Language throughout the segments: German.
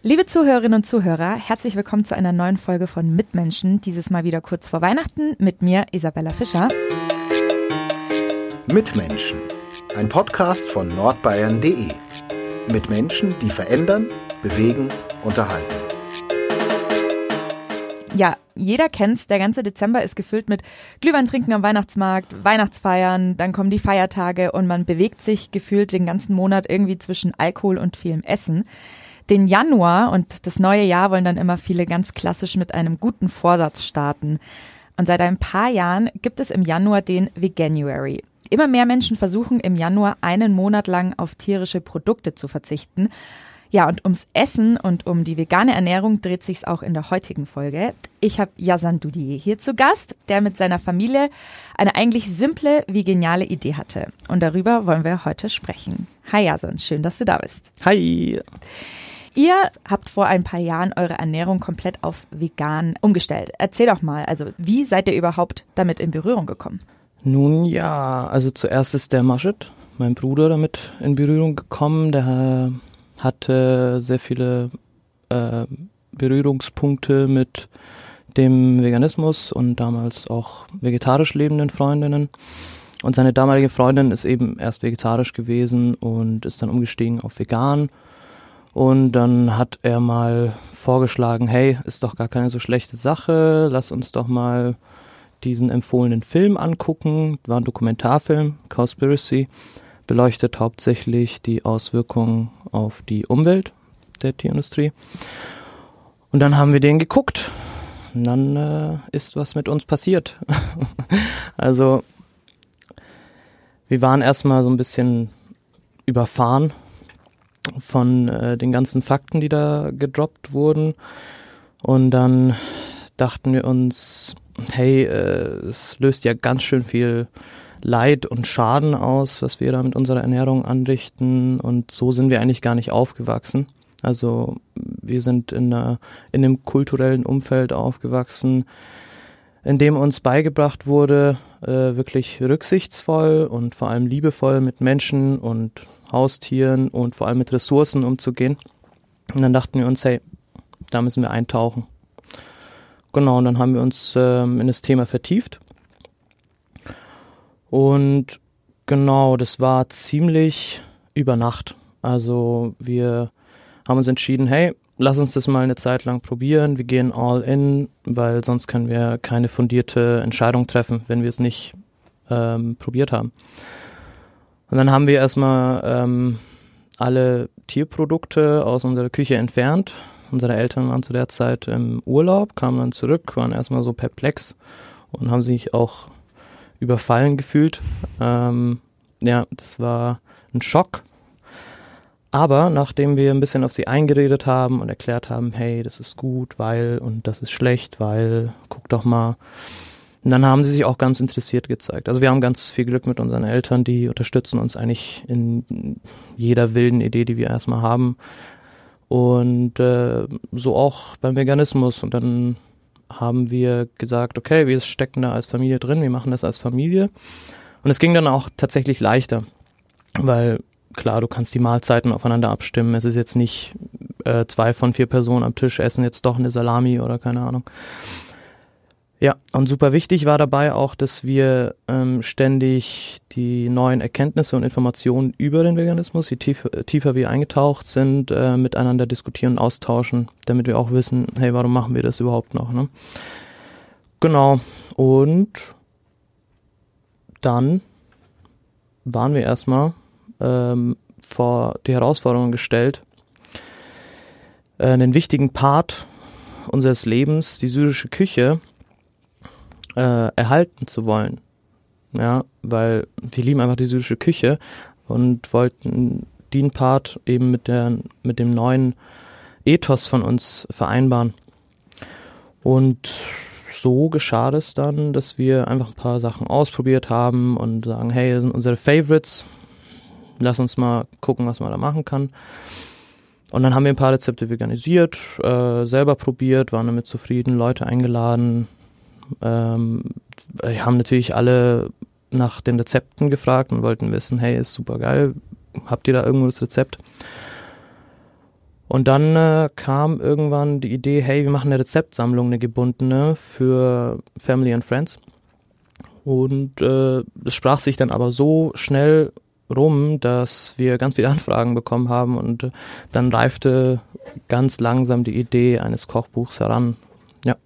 Liebe Zuhörerinnen und Zuhörer, herzlich willkommen zu einer neuen Folge von Mitmenschen, dieses Mal wieder kurz vor Weihnachten mit mir, Isabella Fischer. Mitmenschen, ein Podcast von nordbayern.de. Mit Menschen, die verändern, bewegen, unterhalten. Ja, jeder kennt's, der ganze Dezember ist gefüllt mit Glühwein trinken am Weihnachtsmarkt, Weihnachtsfeiern, dann kommen die Feiertage und man bewegt sich gefühlt den ganzen Monat irgendwie zwischen Alkohol und vielem Essen. Den Januar und das neue Jahr wollen dann immer viele ganz klassisch mit einem guten Vorsatz starten. Und seit ein paar Jahren gibt es im Januar den Veganuary. Immer mehr Menschen versuchen im Januar einen Monat lang auf tierische Produkte zu verzichten. Ja, und ums Essen und um die vegane Ernährung dreht sich's auch in der heutigen Folge. Ich habe Yasan Dudier hier zu Gast, der mit seiner Familie eine eigentlich simple wie geniale Idee hatte. Und darüber wollen wir heute sprechen. Hi Yasan, schön, dass du da bist. Hi. Ihr habt vor ein paar Jahren eure Ernährung komplett auf vegan umgestellt. Erzähl doch mal, also wie seid ihr überhaupt damit in Berührung gekommen? Nun ja, also zuerst ist der Maschet, mein Bruder, damit in Berührung gekommen. Der hatte sehr viele äh, Berührungspunkte mit dem Veganismus und damals auch vegetarisch lebenden Freundinnen. Und seine damalige Freundin ist eben erst vegetarisch gewesen und ist dann umgestiegen auf vegan. Und dann hat er mal vorgeschlagen, hey, ist doch gar keine so schlechte Sache, lass uns doch mal diesen empfohlenen Film angucken. War ein Dokumentarfilm, Cowspiracy, beleuchtet hauptsächlich die Auswirkungen auf die Umwelt der Tierindustrie. Und dann haben wir den geguckt. Und dann äh, ist was mit uns passiert. also wir waren erstmal so ein bisschen überfahren von äh, den ganzen Fakten, die da gedroppt wurden. Und dann dachten wir uns, hey, äh, es löst ja ganz schön viel Leid und Schaden aus, was wir da mit unserer Ernährung anrichten. Und so sind wir eigentlich gar nicht aufgewachsen. Also wir sind in, einer, in einem kulturellen Umfeld aufgewachsen, in dem uns beigebracht wurde, äh, wirklich rücksichtsvoll und vor allem liebevoll mit Menschen und Haustieren und vor allem mit Ressourcen umzugehen. Und dann dachten wir uns, hey, da müssen wir eintauchen. Genau, und dann haben wir uns ähm, in das Thema vertieft. Und genau, das war ziemlich über Nacht. Also wir haben uns entschieden, hey, lass uns das mal eine Zeit lang probieren. Wir gehen all in, weil sonst können wir keine fundierte Entscheidung treffen, wenn wir es nicht ähm, probiert haben. Und dann haben wir erstmal ähm, alle Tierprodukte aus unserer Küche entfernt. Unsere Eltern waren zu der Zeit im Urlaub, kamen dann zurück, waren erstmal so perplex und haben sich auch überfallen gefühlt. Ähm, ja, das war ein Schock. Aber nachdem wir ein bisschen auf sie eingeredet haben und erklärt haben, hey, das ist gut, weil und das ist schlecht, weil guck doch mal, und dann haben sie sich auch ganz interessiert gezeigt. Also wir haben ganz viel Glück mit unseren Eltern, die unterstützen uns eigentlich in jeder wilden Idee, die wir erstmal haben. Und äh, so auch beim Veganismus. Und dann haben wir gesagt, okay, wir stecken da als Familie drin, wir machen das als Familie. Und es ging dann auch tatsächlich leichter, weil klar, du kannst die Mahlzeiten aufeinander abstimmen. Es ist jetzt nicht äh, zwei von vier Personen am Tisch essen jetzt doch eine Salami oder keine Ahnung. Ja, und super wichtig war dabei auch, dass wir ähm, ständig die neuen Erkenntnisse und Informationen über den Veganismus, je tiefer, tiefer wir eingetaucht sind, äh, miteinander diskutieren und austauschen, damit wir auch wissen, hey, warum machen wir das überhaupt noch? Ne? Genau. Und dann waren wir erstmal ähm, vor die Herausforderung gestellt, äh, einen wichtigen Part unseres Lebens, die syrische Küche, äh, erhalten zu wollen. Ja, weil wir lieben einfach die syrische Küche und wollten den Part eben mit, der, mit dem neuen Ethos von uns vereinbaren. Und so geschah es dann, dass wir einfach ein paar Sachen ausprobiert haben und sagen, hey, das sind unsere Favorites. Lass uns mal gucken, was man da machen kann. Und dann haben wir ein paar Rezepte veganisiert, äh, selber probiert, waren damit zufrieden, Leute eingeladen, ähm, wir haben natürlich alle nach den Rezepten gefragt und wollten wissen, hey, ist super geil, habt ihr da irgendwo das Rezept? Und dann äh, kam irgendwann die Idee, hey, wir machen eine Rezeptsammlung, eine gebundene für Family and Friends. Und äh, es sprach sich dann aber so schnell rum, dass wir ganz viele Anfragen bekommen haben und äh, dann reifte ganz langsam die Idee eines Kochbuchs heran. Ja.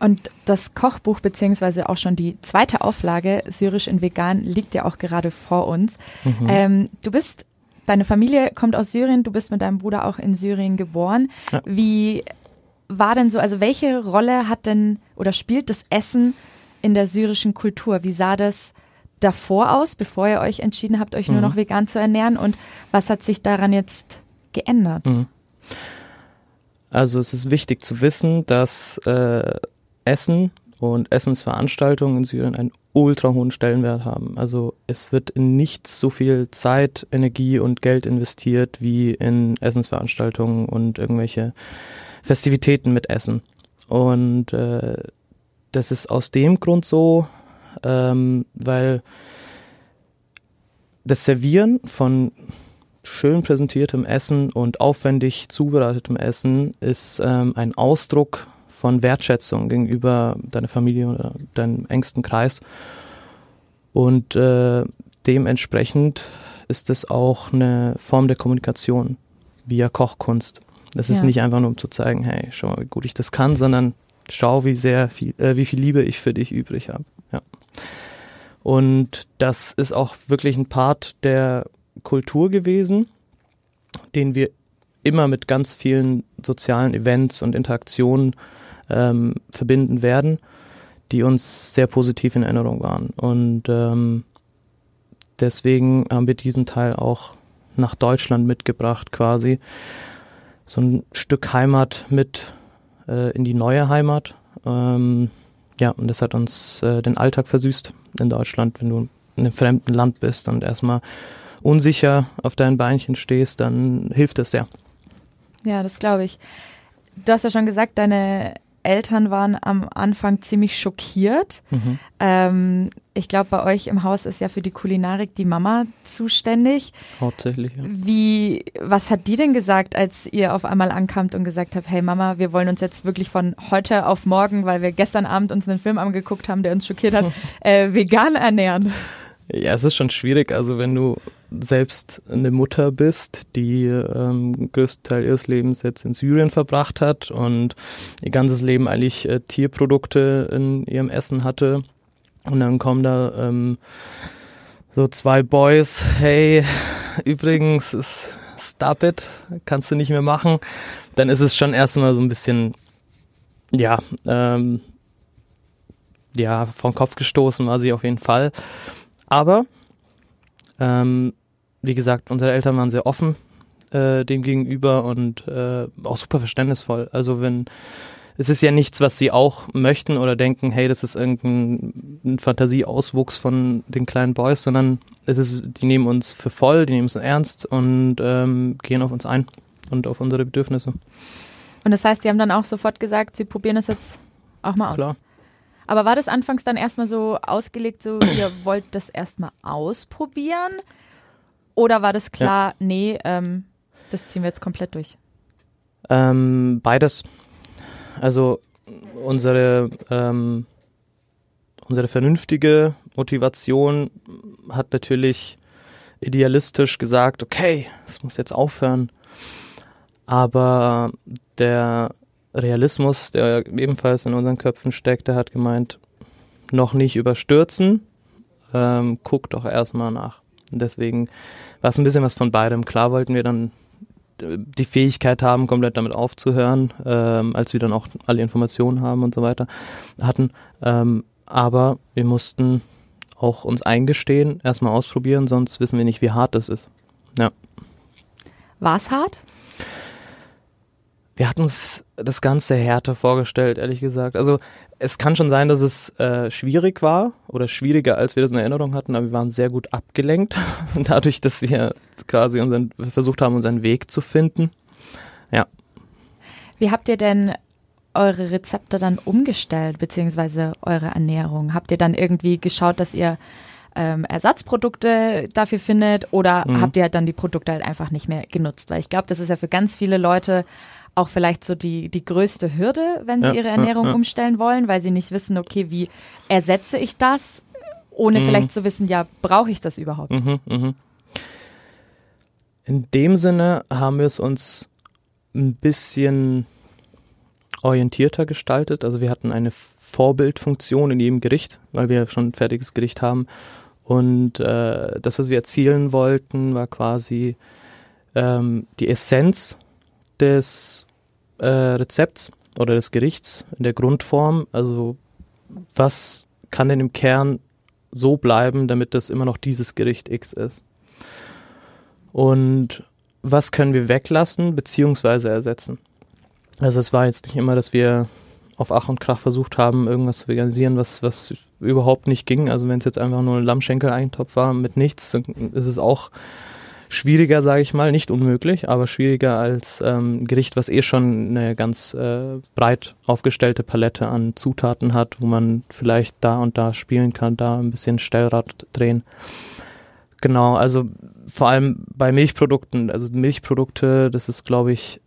Und das Kochbuch beziehungsweise auch schon die zweite Auflage Syrisch in Vegan liegt ja auch gerade vor uns. Mhm. Ähm, du bist, deine Familie kommt aus Syrien, du bist mit deinem Bruder auch in Syrien geboren. Ja. Wie war denn so, also welche Rolle hat denn oder spielt das Essen in der syrischen Kultur? Wie sah das davor aus, bevor ihr euch entschieden habt, euch mhm. nur noch vegan zu ernähren? Und was hat sich daran jetzt geändert? Mhm. Also es ist wichtig zu wissen, dass äh, Essen und Essensveranstaltungen in Syrien einen ultra hohen Stellenwert haben. Also es wird in nichts so viel Zeit, Energie und Geld investiert wie in Essensveranstaltungen und irgendwelche Festivitäten mit Essen. Und äh, das ist aus dem Grund so, ähm, weil das Servieren von schön präsentiertem Essen und aufwendig zubereitetem Essen ist ähm, ein Ausdruck von Wertschätzung gegenüber deiner Familie oder deinem engsten Kreis. Und äh, dementsprechend ist es auch eine Form der Kommunikation via Kochkunst. Das ist ja. nicht einfach nur um zu zeigen, hey, schau mal, wie gut ich das kann, sondern schau, wie sehr viel, äh, wie viel Liebe ich für dich übrig habe. Ja. Und das ist auch wirklich ein Part der Kultur gewesen, den wir immer mit ganz vielen sozialen Events und Interaktionen ähm, verbinden werden, die uns sehr positiv in Erinnerung waren. Und ähm, deswegen haben wir diesen Teil auch nach Deutschland mitgebracht, quasi. So ein Stück Heimat mit äh, in die neue Heimat. Ähm, ja, und das hat uns äh, den Alltag versüßt in Deutschland, wenn du in einem fremden Land bist und erstmal unsicher auf deinen Beinchen stehst, dann hilft es sehr. Ja, das glaube ich. Du hast ja schon gesagt, deine Eltern waren am Anfang ziemlich schockiert. Mhm. Ähm, ich glaube, bei euch im Haus ist ja für die Kulinarik die Mama zuständig. Hauptsächlich, ja. Wie, was hat die denn gesagt, als ihr auf einmal ankamt und gesagt habt, hey Mama, wir wollen uns jetzt wirklich von heute auf morgen, weil wir gestern Abend uns einen Film angeguckt haben, der uns schockiert hat, äh, vegan ernähren? Ja, es ist schon schwierig. Also wenn du selbst eine Mutter bist, die ähm, größten Teil ihres Lebens jetzt in Syrien verbracht hat und ihr ganzes Leben eigentlich äh, Tierprodukte in ihrem Essen hatte. Und dann kommen da ähm, so zwei Boys, hey, übrigens, ist stop it, kannst du nicht mehr machen. Dann ist es schon erstmal so ein bisschen, ja, ähm, ja, vom Kopf gestoßen war sie auf jeden Fall. Aber ähm, wie gesagt, unsere Eltern waren sehr offen äh, dem gegenüber und äh, auch super verständnisvoll. Also wenn es ist ja nichts, was sie auch möchten oder denken, hey, das ist irgendein Fantasieauswuchs von den kleinen Boys, sondern es ist, die nehmen uns für voll, die nehmen es ernst und ähm, gehen auf uns ein und auf unsere Bedürfnisse. Und das heißt, sie haben dann auch sofort gesagt, sie probieren es jetzt auch mal aus. Klar. Aber war das anfangs dann erstmal so ausgelegt, so ihr wollt das erstmal ausprobieren? Oder war das klar, ja. nee, ähm, das ziehen wir jetzt komplett durch? Ähm, beides. Also unsere, ähm, unsere vernünftige Motivation hat natürlich idealistisch gesagt, okay, es muss jetzt aufhören. Aber der Realismus, der ebenfalls in unseren Köpfen steckt, der hat gemeint, noch nicht überstürzen, ähm, guck doch erstmal nach. Deswegen war es ein bisschen was von beidem. Klar wollten wir dann äh, die Fähigkeit haben, komplett damit aufzuhören, ähm, als wir dann auch alle Informationen haben und so weiter hatten. Ähm, aber wir mussten auch uns eingestehen, erstmal ausprobieren, sonst wissen wir nicht, wie hart das ist. Ja. War es hart? Wir hatten uns das Ganze härter vorgestellt, ehrlich gesagt. Also es kann schon sein, dass es äh, schwierig war oder schwieriger, als wir das in Erinnerung hatten, aber wir waren sehr gut abgelenkt. Dadurch, dass wir quasi unseren, versucht haben, unseren Weg zu finden. Ja. Wie habt ihr denn eure Rezepte dann umgestellt, beziehungsweise eure Ernährung? Habt ihr dann irgendwie geschaut, dass ihr ähm, Ersatzprodukte dafür findet oder Mhm. habt ihr halt dann die Produkte halt einfach nicht mehr genutzt? Weil ich glaube, das ist ja für ganz viele Leute auch vielleicht so die, die größte Hürde, wenn sie Ja, ihre ja, Ernährung ja. umstellen wollen, weil sie nicht wissen, okay, wie ersetze ich das, ohne Mhm. vielleicht zu wissen, ja, brauche ich das überhaupt? Mhm, mhm. In dem Sinne haben wir es uns ein bisschen orientierter gestaltet. Also wir hatten eine Vorbildfunktion in jedem Gericht, weil wir schon ein fertiges Gericht haben. Und äh, das, was wir erzielen wollten, war quasi ähm, die Essenz des äh, Rezepts oder des Gerichts in der Grundform. Also was kann denn im Kern so bleiben, damit das immer noch dieses Gericht X ist? Und was können wir weglassen beziehungsweise ersetzen? Also es war jetzt nicht immer, dass wir auf Ach und Krach versucht haben, irgendwas zu veganisieren, was, was überhaupt nicht ging. Also wenn es jetzt einfach nur ein Lammschenkel-Eintopf war mit nichts, dann ist es auch schwieriger, sage ich mal, nicht unmöglich, aber schwieriger als ähm, Gericht, was eh schon eine ganz äh, breit aufgestellte Palette an Zutaten hat, wo man vielleicht da und da spielen kann, da ein bisschen Stellrad drehen. Genau, also vor allem bei Milchprodukten, also Milchprodukte, das ist, glaube ich,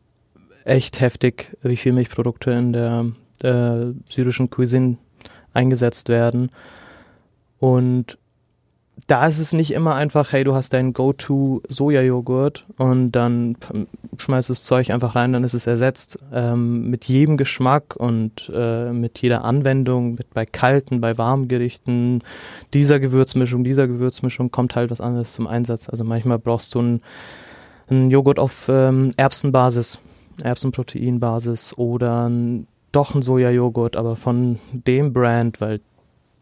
echt heftig, wie viel Milchprodukte in der äh, syrischen Cuisine eingesetzt werden. Und da ist es nicht immer einfach, hey, du hast deinen Go-To-Sojajoghurt und dann schmeißt das Zeug einfach rein, dann ist es ersetzt. Ähm, mit jedem Geschmack und äh, mit jeder Anwendung, mit bei kalten, bei warmen Gerichten, dieser Gewürzmischung, dieser Gewürzmischung kommt halt was anderes zum Einsatz. Also manchmal brauchst du einen, einen Joghurt auf ähm, Erbsenbasis, Erbsenproteinbasis oder ein, doch ein Sojajoghurt, aber von dem Brand, weil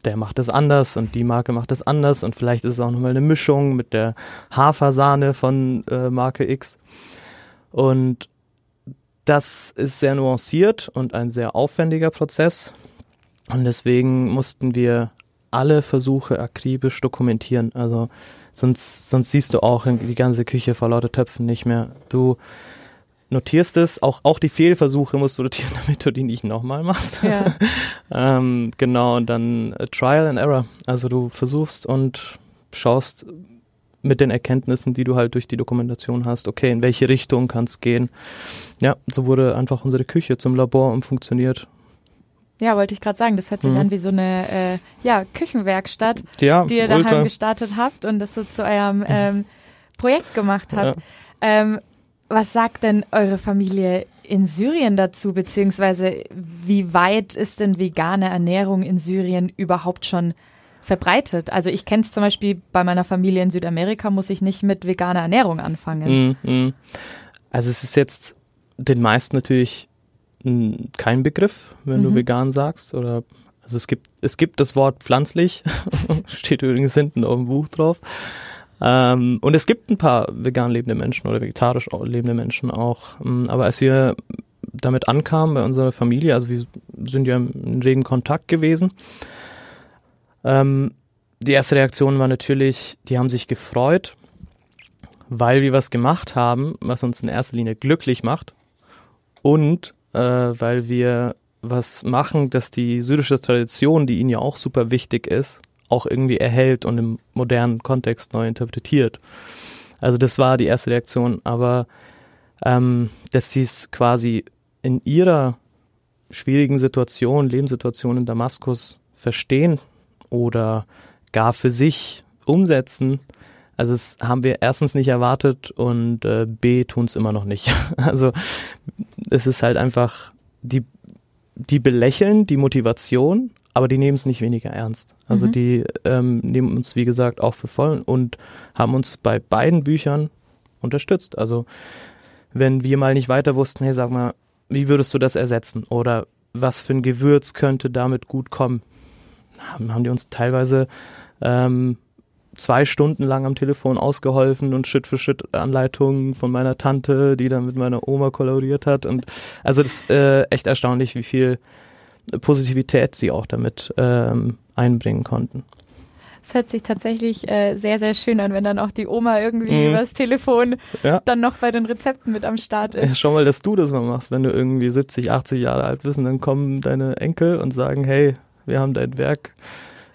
der macht das anders und die Marke macht das anders und vielleicht ist es auch nochmal eine Mischung mit der Hafersahne von äh, Marke X. Und das ist sehr nuanciert und ein sehr aufwendiger Prozess. Und deswegen mussten wir alle Versuche akribisch dokumentieren. Also sonst, sonst siehst du auch die ganze Küche vor lauter Töpfen nicht mehr. Du notierst es, auch, auch die Fehlversuche musst du notieren, damit du die nicht nochmal machst. Ja. ähm, genau, und dann äh, Trial and Error. Also du versuchst und schaust mit den Erkenntnissen, die du halt durch die Dokumentation hast, okay, in welche Richtung kann es gehen. Ja, so wurde einfach unsere Küche zum Labor und funktioniert. Ja, wollte ich gerade sagen, das hört sich Mhm. an wie so eine äh, ja, Küchenwerkstatt, Ja, die ihr daheim gestartet habt und das so zu eurem ähm, Projekt gemacht habt. Ja. Ähm, was sagt denn eure Familie in Syrien dazu, beziehungsweise wie weit ist denn vegane Ernährung in Syrien überhaupt schon verbreitet? Also ich kenne es zum Beispiel bei meiner Familie in Südamerika, muss ich nicht mit veganer Ernährung anfangen. Mm, mm. Also es ist jetzt den meisten natürlich kein Begriff, wenn du Mhm. vegan sagst. Oder also es gibt, es gibt das Wort pflanzlich, steht übrigens hinten auf dem Buch drauf. Ähm, und es gibt ein paar vegan lebende Menschen oder vegetarisch lebende Menschen auch. Mm, Aber als wir damit ankamen bei unserer Familie, also wir sind ja in regen Kontakt gewesen, ähm, die erste Reaktion war natürlich, die haben sich gefreut, weil wir was gemacht haben, was uns in erster Linie glücklich macht und äh, weil wir was machen, dass die syrische Tradition, die ihnen ja auch super wichtig ist, auch irgendwie erhält und im modernen Kontext neu interpretiert. Also das war die erste Reaktion, aber ähm, dass sie es quasi in ihrer schwierigen Situation, Lebenssituation in Damaskus verstehen oder gar für sich umsetzen, also das haben wir erstens nicht erwartet und äh, B tun es immer noch nicht. Also es ist halt einfach, die, die belächeln die Motivation, aber die nehmen es nicht weniger ernst. Also Mhm. die ähm, nehmen uns, wie gesagt, auch für voll und haben uns bei beiden Büchern unterstützt. Also wenn wir mal nicht weiter wussten, hey, sag mal, wie würdest du das ersetzen? Oder was für ein Gewürz könnte damit gut kommen? Haben, haben die uns teilweise ähm, zwei Stunden lang am Telefon ausgeholfen und Schritt für Schritt Anleitungen von meiner Tante, die dann mit meiner Oma kollaboriert hat. Und also das ist äh, echt erstaunlich, wie viel Positivität sie auch damit ähm, einbringen konnten. Es hört sich tatsächlich äh, sehr, sehr schön an, wenn dann auch die Oma irgendwie Mhm. übers Telefon Ja. dann noch bei den Rezepten mit am Start Ja, ist. schau mal, dass du das mal machst, wenn du irgendwie 70, 80 Jahre alt bist und dann kommen deine Enkel und sagen, hey, wir haben dein Werk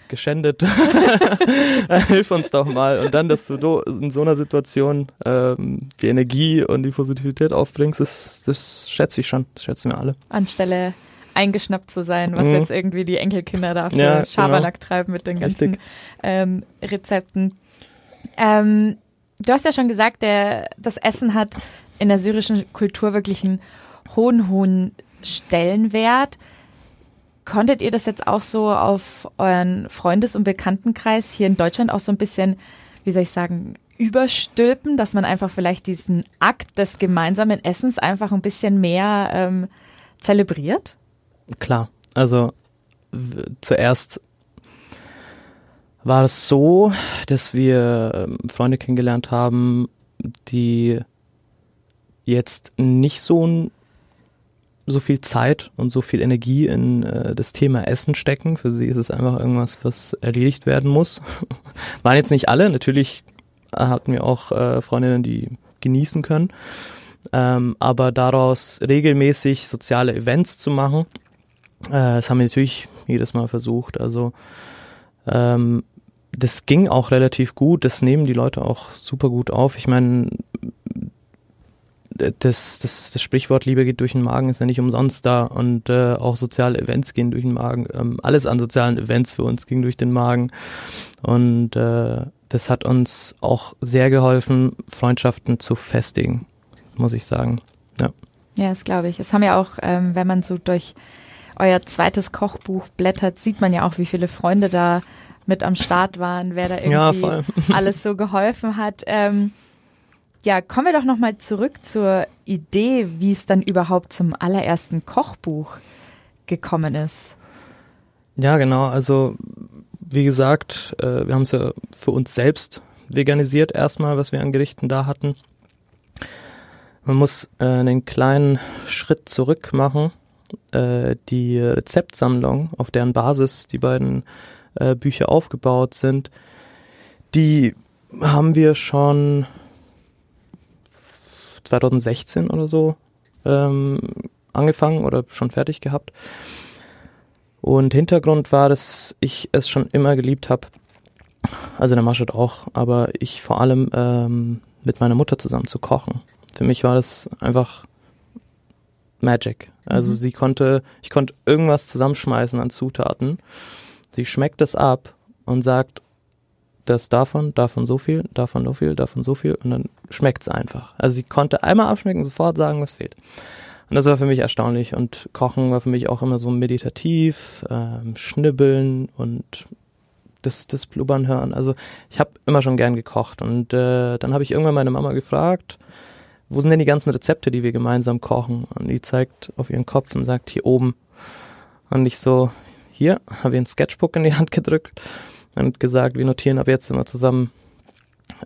geschändet. Hilf uns doch mal. Und dann, dass du in so einer Situation ähm, die Energie und die Positivität aufbringst, das, das schätze ich schon. Das schätzen wir alle. Anstelle eingeschnappt zu sein, was mhm. jetzt irgendwie die Enkelkinder da für ja, Schabernack genau. treiben mit den ganzen ähm, Rezepten. Ähm, du hast ja schon gesagt, der, das Essen hat in der syrischen Kultur wirklich einen hohen, hohen Stellenwert. Konntet ihr das jetzt auch so auf euren Freundes- und Bekanntenkreis hier in Deutschland auch so ein bisschen, wie soll ich sagen, überstülpen, dass man einfach vielleicht diesen Akt des gemeinsamen Essens einfach ein bisschen mehr ähm, zelebriert? Klar, also zuerst war es so, dass wir ähm, Freunde kennengelernt haben, die jetzt nicht so so viel Zeit und so viel Energie in äh, das Thema Essen stecken. Für sie ist es einfach irgendwas, was erledigt werden muss. Waren jetzt nicht alle, natürlich hatten wir auch äh, Freundinnen, die genießen können. Ähm, aber daraus regelmäßig soziale Events zu machen, äh, das haben wir natürlich jedes Mal versucht. Also ähm, das ging auch relativ gut, das nehmen die Leute auch super gut auf. Ich meine, das, das, das Sprichwort Liebe geht durch den Magen ist ja nicht umsonst da und äh, auch soziale Events gehen durch den Magen. Ähm, alles an sozialen Events für uns ging durch den Magen und äh, das hat uns auch sehr geholfen, Freundschaften zu festigen, muss ich sagen. Ja, ja das glaube ich. Es haben ja auch, ähm, wenn man so durch euer zweites Kochbuch blättert, sieht man ja auch, wie viele Freunde da mit am Start waren, wer da irgendwie ja, alles so geholfen hat. Ähm, ja, kommen wir doch nochmal zurück zur Idee, wie es dann überhaupt zum allerersten Kochbuch gekommen ist. Ja, genau. Also wie gesagt, äh, wir haben es ja für uns selbst veganisiert erstmal, was wir an Gerichten da hatten. Man muss äh, einen kleinen Schritt zurück machen. Äh, die Rezeptsammlung, auf deren Basis die beiden äh, Bücher aufgebaut sind, die haben wir schon 2016 oder so ähm, angefangen oder schon fertig gehabt. Und Hintergrund war, dass ich es schon immer geliebt habe, also der Maschet auch, aber ich vor allem ähm, mit meiner Mutter zusammen zu kochen. Für mich war das einfach Magic. Also mhm. sie konnte, ich konnte irgendwas zusammenschmeißen an Zutaten Sie schmeckt es ab und sagt, das davon, davon so viel, davon so viel, davon so viel und dann schmeckt es einfach. Also sie konnte einmal abschmecken, sofort sagen, was fehlt. Und das war für mich erstaunlich und Kochen war für mich auch immer so meditativ, ähm, schnibbeln und das, das Blubbern hören. Also ich habe immer schon gern gekocht und äh, dann habe ich irgendwann meine Mama gefragt, wo sind denn die ganzen Rezepte, die wir gemeinsam kochen? Und die zeigt auf ihren Kopf und sagt, hier oben. Und ich so, hier, habe ich ein Sketchbook in die Hand gedrückt und gesagt, wir notieren ab jetzt immer zusammen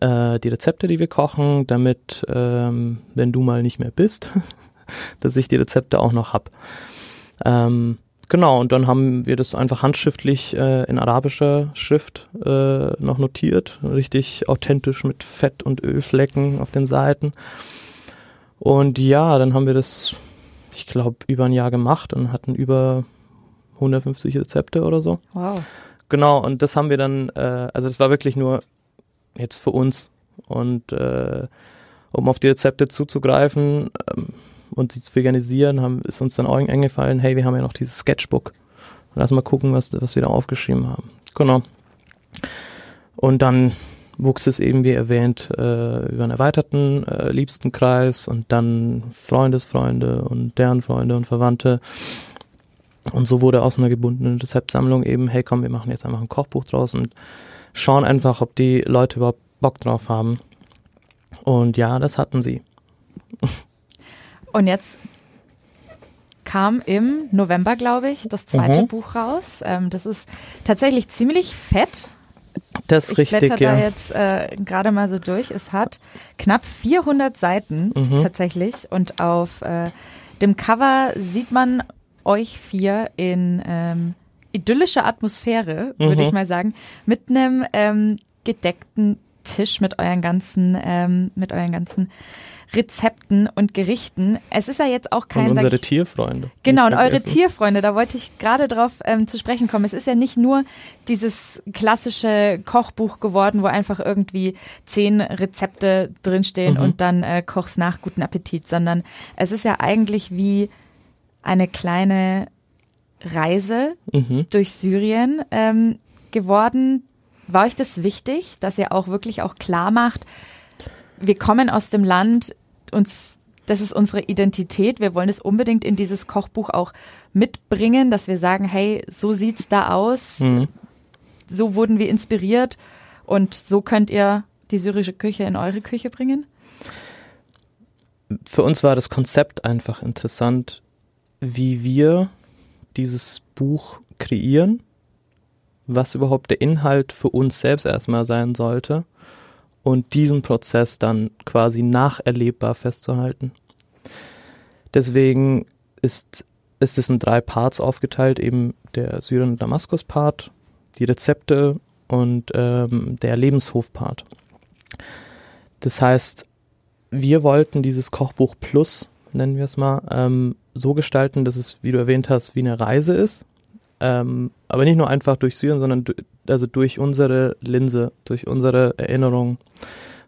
äh, die Rezepte, die wir kochen, damit, ähm, wenn du mal nicht mehr bist, dass ich die Rezepte auch noch hab. Ähm, genau, und dann haben wir das einfach handschriftlich äh, in arabischer Schrift äh, noch notiert, richtig authentisch mit Fett und Ölflecken auf den Seiten. Und ja, dann haben wir das, ich glaube, über ein Jahr gemacht und hatten über 150 Rezepte oder so. Wow. Genau, und das haben wir dann, äh, also das war wirklich nur jetzt für uns. Und äh, um auf die Rezepte zuzugreifen ähm, und sie zu veganisieren, haben, ist uns dann auch eingefallen, hey, wir haben ja noch dieses Sketchbook. Lass mal gucken, was, was wir da aufgeschrieben haben. Genau. Und dann wuchs es eben, wie erwähnt, äh, über einen erweiterten äh, Liebstenkreis und dann Freundesfreunde und deren Freunde und Verwandte. Und so wurde aus einer gebundenen Rezeptsammlung eben, hey komm, wir machen jetzt einfach ein Kochbuch draus und schauen einfach, ob die Leute überhaupt Bock drauf haben. Und ja, das hatten sie. Und jetzt kam im November, glaube ich, das zweite mhm. Buch raus. Ähm, das ist tatsächlich ziemlich fett. Das ich richtig, blätter ja. da jetzt äh, gerade mal so durch. Es hat knapp 400 Seiten Mhm. tatsächlich und auf äh, dem Cover sieht man euch vier in ähm, idyllischer Atmosphäre, würde Mhm. ich mal sagen, mit einem ähm, gedeckten Tisch mit euren ganzen, ähm, mit euren ganzen Rezepten und Gerichten. Es ist ja jetzt auch kein. Und unsere ich, Tierfreunde. Genau, und eure Tierfreunde, da wollte ich gerade drauf ähm, zu sprechen kommen. Es ist ja nicht nur dieses klassische Kochbuch geworden, wo einfach irgendwie zehn Rezepte drinstehen mhm. und dann äh, kochst nach guten Appetit, sondern es ist ja eigentlich wie eine kleine Reise mhm. durch Syrien ähm, geworden. War euch das wichtig, dass ihr auch wirklich auch klar macht, wir kommen aus dem Land, uns, das ist unsere Identität. Wir wollen es unbedingt in dieses Kochbuch auch mitbringen, dass wir sagen, hey, so sieht's da aus. Mhm. So wurden wir inspiriert und so könnt ihr die syrische Küche in eure Küche bringen? Für uns war das Konzept einfach interessant, wie wir dieses Buch kreieren, was überhaupt der Inhalt für uns selbst erstmal sein sollte und diesen Prozess dann quasi nacherlebbar festzuhalten. Deswegen ist, ist es in drei Parts aufgeteilt, eben der Syrien-Damaskus-Part, die Rezepte und ähm, der Lebenshof-Part. Das heißt, wir wollten dieses Kochbuch Plus, nennen wir es mal, ähm, so gestalten, dass es, wie du erwähnt hast, wie eine Reise ist. Ähm, aber nicht nur einfach durch Syrien, sondern also durch unsere Linse, durch unsere Erinnerungen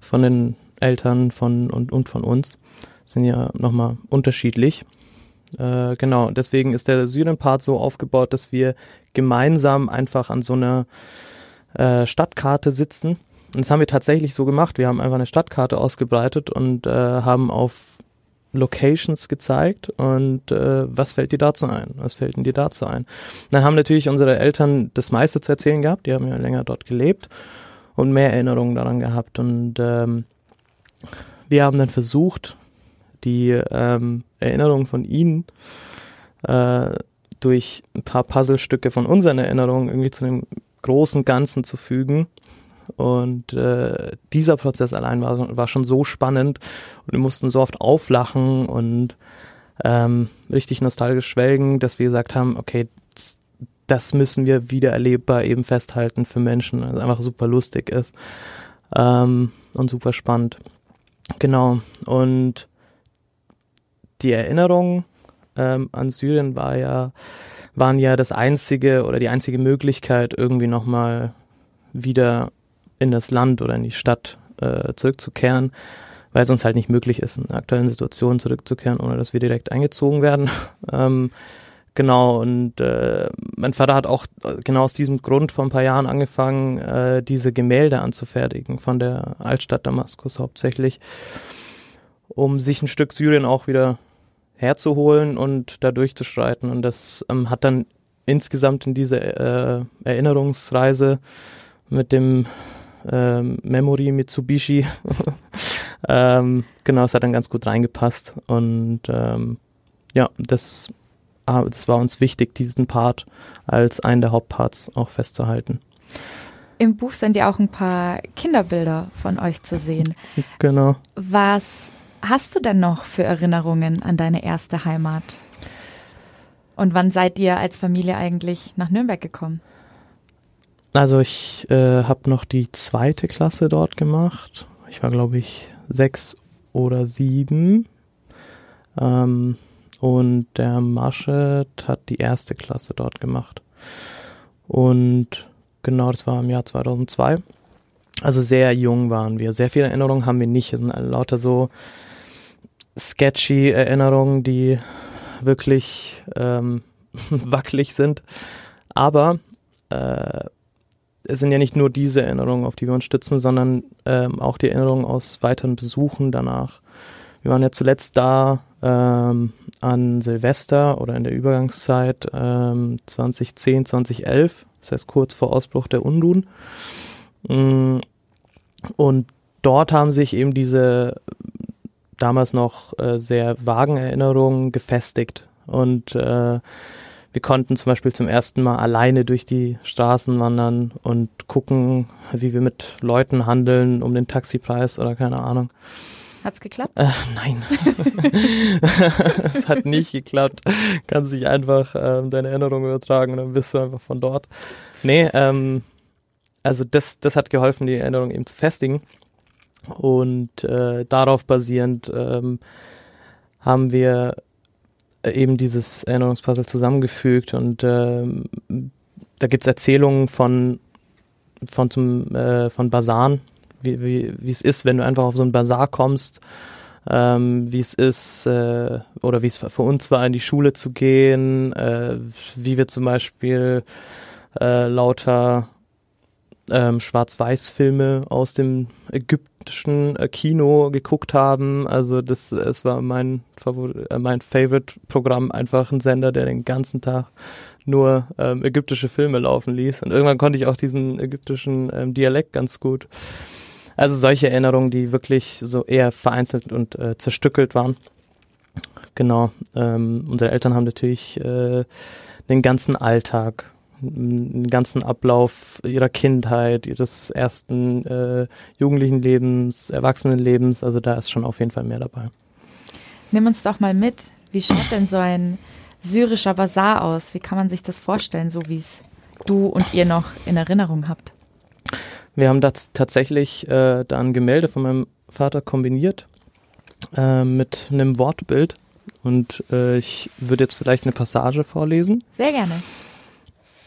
von den Eltern von und, und von uns sind ja nochmal unterschiedlich. Äh, genau, deswegen ist der Syrien-Part so aufgebaut, dass wir gemeinsam einfach an so einer äh, Stadtkarte sitzen. Und das haben wir tatsächlich so gemacht. Wir haben einfach eine Stadtkarte ausgebreitet und äh, haben auf Locations gezeigt und äh, was fällt dir dazu ein? Was fällt denn dir dazu ein? Dann haben natürlich unsere Eltern das meiste zu erzählen gehabt, die haben ja länger dort gelebt und mehr Erinnerungen daran gehabt und ähm, wir haben dann versucht, die ähm, Erinnerungen von ihnen äh, durch ein paar Puzzlestücke von unseren Erinnerungen irgendwie zu einem großen Ganzen zu fügen und äh, dieser Prozess allein war, war schon so spannend und wir mussten so oft auflachen und ähm, richtig nostalgisch schwelgen, dass wir gesagt haben, okay, das müssen wir wieder erlebbar eben festhalten für Menschen, weil es einfach super lustig ist ähm, und super spannend. Genau. Und die Erinnerung ähm, an Syrien war ja, waren ja das einzige oder die einzige Möglichkeit, irgendwie nochmal wieder in das Land oder in die Stadt äh, zurückzukehren, weil es uns halt nicht möglich ist, in aktuellen Situationen zurückzukehren, ohne dass wir direkt eingezogen werden. ähm, genau, und äh, mein Vater hat auch genau aus diesem Grund vor ein paar Jahren angefangen, äh, diese Gemälde anzufertigen von der Altstadt Damaskus hauptsächlich, um sich ein Stück Syrien auch wieder herzuholen und da durchzuschreiten. Und das ähm, hat dann insgesamt in diese äh, Erinnerungsreise mit dem ähm, Memory Mitsubishi. ähm, genau, es hat dann ganz gut reingepasst und ähm, ja, das, ah, das war uns wichtig, diesen Part als einen der Hauptparts auch festzuhalten. Im Buch sind ja auch ein paar Kinderbilder von euch zu sehen. Genau. Was hast du denn noch für Erinnerungen an deine erste Heimat? Und wann seid ihr als Familie eigentlich nach Nürnberg gekommen? Also ich äh, habe noch die zweite Klasse dort gemacht. Ich war, glaube ich, sechs oder sieben. Ähm, und der Marschet hat die erste Klasse dort gemacht. Und genau, das war im Jahr 2002. Also sehr jung waren wir. Sehr viele Erinnerungen haben wir nicht. Es sind lauter so sketchy Erinnerungen, die wirklich ähm, wackelig sind. Aber äh, es sind ja nicht nur diese Erinnerungen, auf die wir uns stützen, sondern ähm, auch die Erinnerungen aus weiteren Besuchen danach. Wir waren ja zuletzt da ähm, an Silvester oder in der Übergangszeit ähm, 2010, 2011, das heißt kurz vor Ausbruch der Undun. Mm, und dort haben sich eben diese damals noch äh, sehr vagen Erinnerungen gefestigt. Und äh, wir konnten zum Beispiel zum ersten Mal alleine durch die Straßen wandern und gucken, wie wir mit Leuten handeln um den Taxipreis oder keine Ahnung. Hat's geklappt? Äh, nein. es hat nicht geklappt. Kannst dich einfach ähm, deine Erinnerung übertragen und dann bist du einfach von dort. Nee, ähm, also das, das hat geholfen, die Erinnerung eben zu festigen. Und äh, darauf basierend ähm, haben wir eben dieses Erinnerungspuzzle zusammengefügt und ähm, da gibt's Erzählungen von von zum äh, von Basaren, wie wie es ist, wenn du einfach auf so einen Basar kommst, ähm, wie es ist äh, oder wie es für uns war, in die Schule zu gehen, äh, wie wir zum Beispiel äh, lauter ähm, Schwarz-Weiß-Filme aus dem ägyptischen äh, Kino geguckt haben. Also das, es war mein Favorit, äh, mein Favorite-Programm, einfach ein Sender, der den ganzen Tag nur ähm, ägyptische Filme laufen ließ. Und irgendwann konnte ich auch diesen ägyptischen ähm, Dialekt ganz gut. Also solche Erinnerungen, die wirklich so eher vereinzelt und äh, zerstückelt waren. Genau. Ähm, unsere Eltern haben natürlich äh, den ganzen Alltag den ganzen Ablauf ihrer Kindheit, ihres ersten äh, jugendlichen Lebens, Erwachsenenlebens. Also da ist schon auf jeden Fall mehr dabei. Nimm uns doch mal mit. Wie schaut denn so ein syrischer Bazar aus? Wie kann man sich das vorstellen, so wie es du und ihr noch in Erinnerung habt? Wir haben das tatsächlich äh, da ein Gemälde von meinem Vater kombiniert äh, mit einem Wortbild. Und äh, ich würde jetzt vielleicht eine Passage vorlesen. Sehr gerne.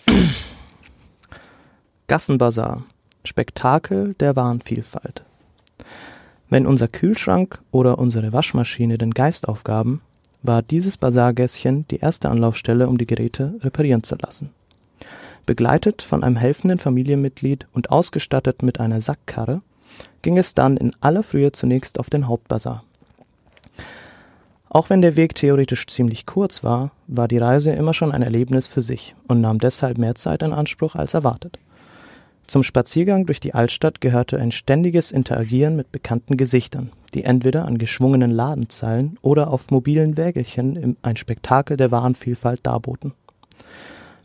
Gassenbazar. Spektakel der Warenvielfalt. Wenn unser Kühlschrank oder unsere Waschmaschine den Geist aufgaben, war dieses Bazargässchen die erste Anlaufstelle, um die Geräte reparieren zu lassen. Begleitet von einem helfenden Familienmitglied und ausgestattet mit einer Sackkarre, ging es dann in aller Frühe zunächst auf den Hauptbazar. Auch wenn der Weg theoretisch ziemlich kurz war, war die Reise immer schon ein Erlebnis für sich und nahm deshalb mehr Zeit in Anspruch als erwartet. Zum Spaziergang durch die Altstadt gehörte ein ständiges Interagieren mit bekannten Gesichtern, die entweder an geschwungenen Ladenzeilen oder auf mobilen Wägelchen ein Spektakel der Warenvielfalt darboten.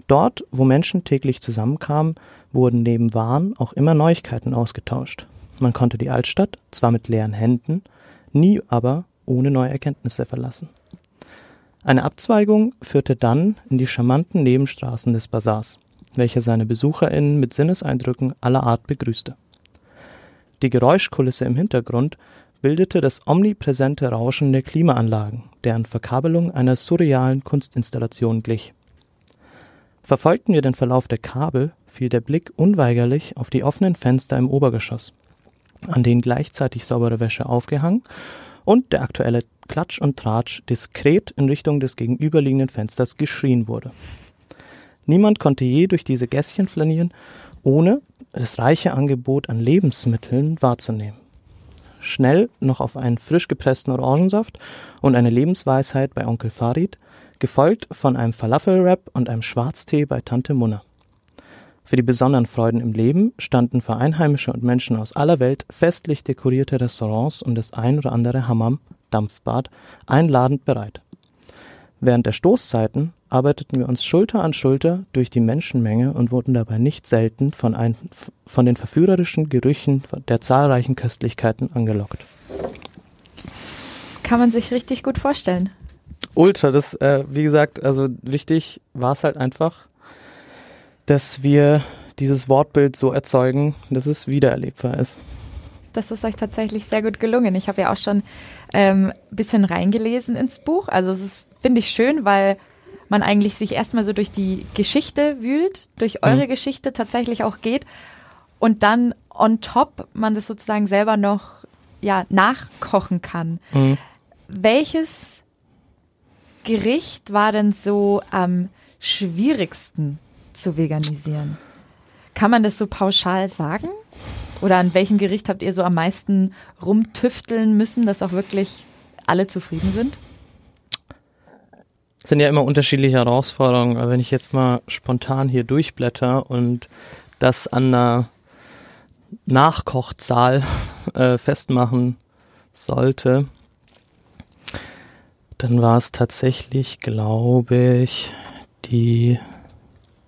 Dort, wo Menschen täglich zusammenkamen, wurden neben Waren auch immer Neuigkeiten ausgetauscht. Man konnte die Altstadt zwar mit leeren Händen, nie aber ohne neue Erkenntnisse verlassen. Eine Abzweigung führte dann in die charmanten Nebenstraßen des Bazars, welcher seine BesucherInnen mit Sinneseindrücken aller Art begrüßte. Die Geräuschkulisse im Hintergrund bildete das omnipräsente Rauschen der Klimaanlagen, deren Verkabelung einer surrealen Kunstinstallation glich. Verfolgten wir den Verlauf der Kabel, fiel der Blick unweigerlich auf die offenen Fenster im Obergeschoss, an denen gleichzeitig saubere Wäsche aufgehangen und der aktuelle Klatsch und Tratsch diskret in Richtung des gegenüberliegenden Fensters geschrien wurde. Niemand konnte je durch diese Gässchen flanieren, ohne das reiche Angebot an Lebensmitteln wahrzunehmen. Schnell noch auf einen frisch gepressten Orangensaft und eine Lebensweisheit bei Onkel Farid, gefolgt von einem Falafelwrap und einem Schwarztee bei Tante Munna. Für die besonderen Freuden im Leben standen für Einheimische und Menschen aus aller Welt festlich dekorierte Restaurants und das ein oder andere Hammam, Dampfbad, einladend bereit. Während der Stoßzeiten arbeiteten wir uns Schulter an Schulter durch die Menschenmenge und wurden dabei nicht selten von, ein, von den verführerischen Gerüchen der zahlreichen Köstlichkeiten angelockt. Das kann man sich richtig gut vorstellen. Ultra, das, äh, wie gesagt, also wichtig war es halt einfach, dass wir dieses Wortbild so erzeugen, dass es wiedererlebbar ist. Das ist euch tatsächlich sehr gut gelungen. Ich habe ja auch schon ein ähm, bisschen reingelesen ins Buch. Also es finde ich schön, weil man eigentlich sich erstmal so durch die Geschichte wühlt, durch eure mhm. Geschichte tatsächlich auch geht und dann on top man das sozusagen selber noch ja nachkochen kann. Mhm. Welches Gericht war denn so am schwierigsten zu veganisieren. Kann man das so pauschal sagen? Oder an welchem Gericht habt ihr so am meisten rumtüfteln müssen, dass auch wirklich alle zufrieden sind? Das sind ja immer unterschiedliche Herausforderungen. Aber wenn ich jetzt mal spontan hier durchblätter und das an einer Nachkochzahl äh, festmachen sollte, dann war es tatsächlich, glaube ich, die